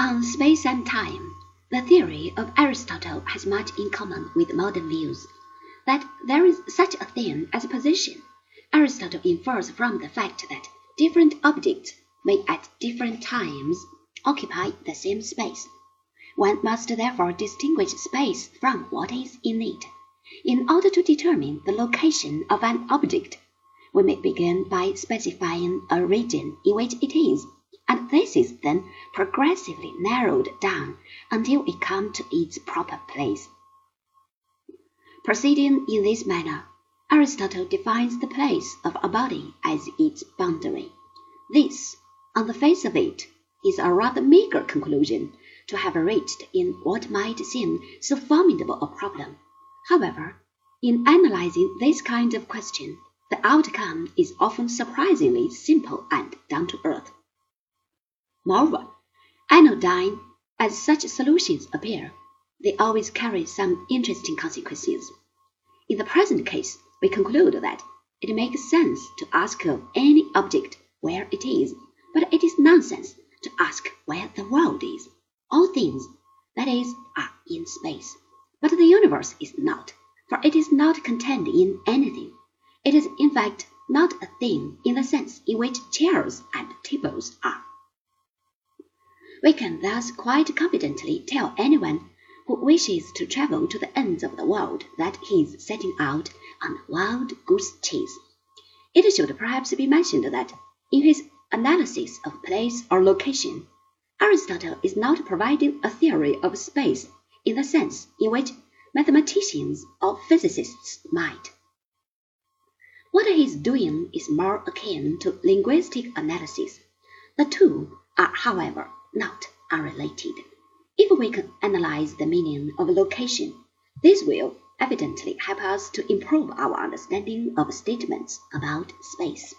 On space and time, the theory of Aristotle has much in common with modern views. That there is such a thing as a position, Aristotle infers from the fact that different objects may at different times occupy the same space. One must therefore distinguish space from what is in it. In order to determine the location of an object, we may begin by specifying a region in which it is, and this is then progressively narrowed down until it comes to its proper place. Proceeding in this manner, Aristotle defines the place of a body as its boundary. This, on the face of it, is a rather meagre conclusion to have reached in what might seem so formidable a problem. However, in analyzing this kind of question, the outcome is often surprisingly simple and. Moreover, anodyne, as such solutions appear, they always carry some interesting consequences. In the present case, we conclude that it makes sense to ask of any object where it is, but it is nonsense to ask where the world is. All things, that is, are in space, but the universe is not, for it is not contained in anything. It is, in fact, not a thing in the sense in which chairs and tables are. We can thus quite confidently tell anyone who wishes to travel to the ends of the world that he is setting out on a wild goose chase. It should perhaps be mentioned that in his analysis of place or location, Aristotle is not providing a theory of space in the sense in which mathematicians or physicists might. What he is doing is more akin to linguistic analysis. The two are, however, not unrelated. If we can analyze the meaning of location, this will evidently help us to improve our understanding of statements about space.